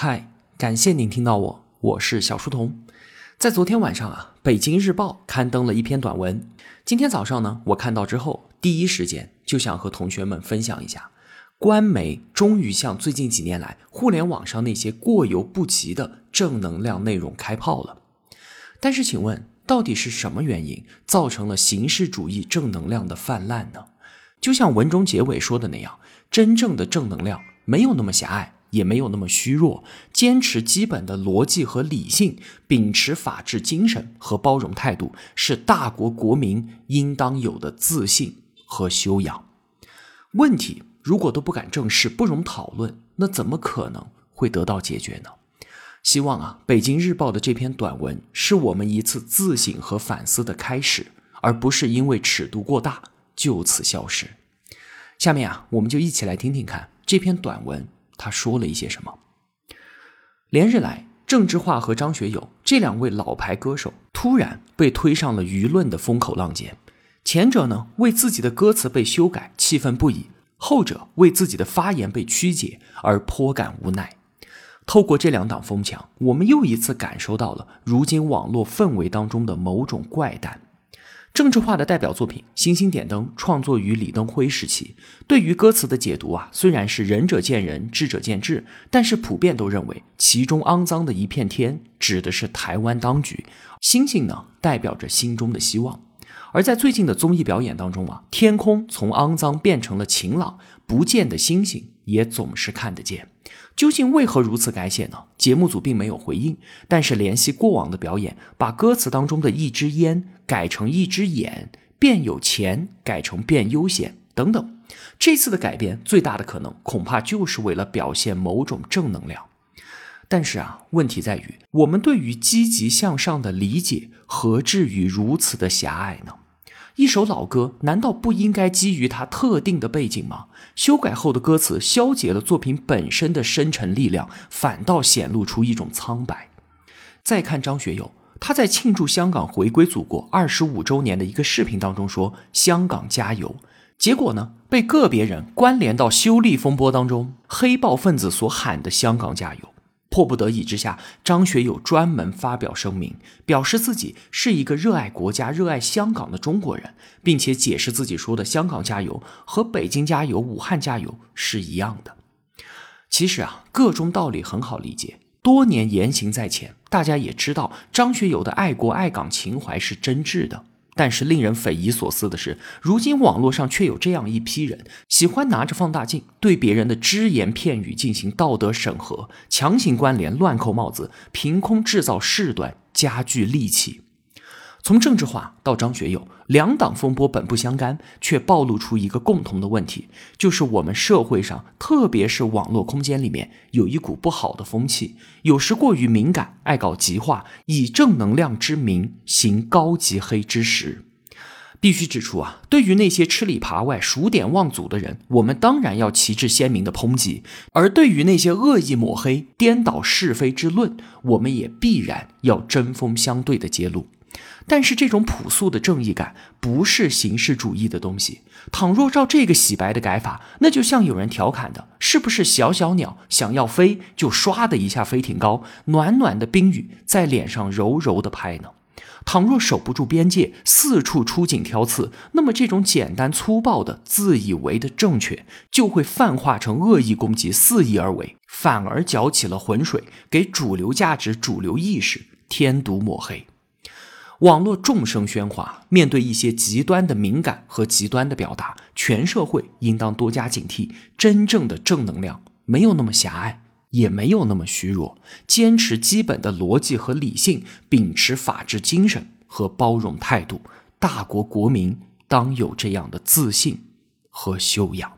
嗨，感谢您听到我，我是小书童。在昨天晚上啊，《北京日报》刊登了一篇短文。今天早上呢，我看到之后，第一时间就想和同学们分享一下。官媒终于向最近几年来互联网上那些过犹不及的正能量内容开炮了。但是，请问，到底是什么原因造成了形式主义正能量的泛滥呢？就像文中结尾说的那样，真正的正能量没有那么狭隘，也没有那么虚弱，坚持基本的逻辑和理性，秉持法治精神和包容态度，是大国国民应当有的自信和修养。问题如果都不敢正视，不容讨论，那怎么可能会得到解决呢？希望啊，北京日报的这篇短文是我们一次自省和反思的开始，而不是因为尺度过大。就此消失。下面啊，我们就一起来听听看这篇短文，他说了一些什么。连日来，郑智化和张学友这两位老牌歌手突然被推上了舆论的风口浪尖。前者呢，为自己的歌词被修改气愤不已；后者为自己的发言被曲解而颇感无奈。透过这两档风墙，我们又一次感受到了如今网络氛围当中的某种怪诞。政治化的代表作品《星星点灯》创作于李登辉时期，对于歌词的解读啊，虽然是仁者见仁，智者见智，但是普遍都认为其中肮脏的一片天指的是台湾当局，星星呢代表着心中的希望。而在最近的综艺表演当中啊，天空从肮脏变成了晴朗，不见的星星也总是看得见。究竟为何如此改写呢？节目组并没有回应，但是联系过往的表演，把歌词当中的一支烟改成一只眼，变有钱改成变悠闲等等。这次的改编最大的可能，恐怕就是为了表现某种正能量。但是啊，问题在于，我们对于积极向上的理解，何至于如此的狭隘呢？一首老歌，难道不应该基于它特定的背景吗？修改后的歌词消解了作品本身的深沉力量，反倒显露出一种苍白。再看张学友，他在庆祝香港回归祖国二十五周年的一个视频当中说“香港加油”，结果呢，被个别人关联到修例风波当中，黑暴分子所喊的“香港加油”。迫不得已之下，张学友专门发表声明，表示自己是一个热爱国家、热爱香港的中国人，并且解释自己说的“香港加油”和“北京加油”、“武汉加油”是一样的。其实啊，个中道理很好理解，多年言行在前，大家也知道张学友的爱国爱港情怀是真挚的。但是令人匪夷所思的是，如今网络上却有这样一批人，喜欢拿着放大镜对别人的只言片语进行道德审核，强行关联、乱扣帽子，凭空制造事端，加剧戾气。从政治化到张学友，两党风波本不相干，却暴露出一个共同的问题，就是我们社会上，特别是网络空间里面，有一股不好的风气，有时过于敏感，爱搞极化，以正能量之名行高级黑之实。必须指出啊，对于那些吃里扒外、数典忘祖的人，我们当然要旗帜鲜明的抨击；而对于那些恶意抹黑、颠倒是非之论，我们也必然要针锋相对的揭露。但是这种朴素的正义感不是形式主义的东西。倘若照这个洗白的改法，那就像有人调侃的，是不是小小鸟想要飞，就唰的一下飞挺高，暖暖的冰雨在脸上柔柔的拍呢？倘若守不住边界，四处出警挑刺，那么这种简单粗暴的自以为的正确，就会泛化成恶意攻击，肆意而为，反而搅起了浑水，给主流价值、主流意识添堵抹黑。网络众生喧哗，面对一些极端的敏感和极端的表达，全社会应当多加警惕。真正的正能量没有那么狭隘，也没有那么虚弱。坚持基本的逻辑和理性，秉持法治精神和包容态度，大国国民当有这样的自信和修养。